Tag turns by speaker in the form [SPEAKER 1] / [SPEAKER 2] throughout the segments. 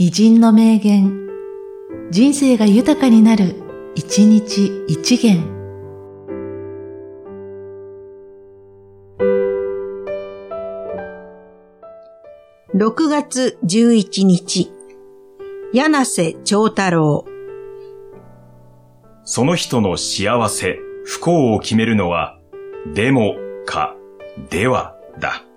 [SPEAKER 1] 偉人の名言、人生が豊かになる、一日一元。
[SPEAKER 2] 6月11日、柳瀬長太郎。
[SPEAKER 3] その人の幸せ、不幸を決めるのは、でもか、ではだ。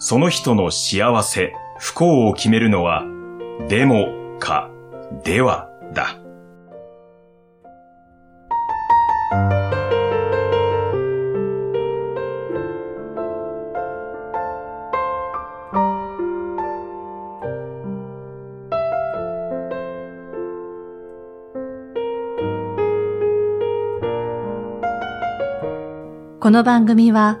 [SPEAKER 3] その人の幸せ、不幸を決めるのは、でもか、ではだ。
[SPEAKER 1] この番組は、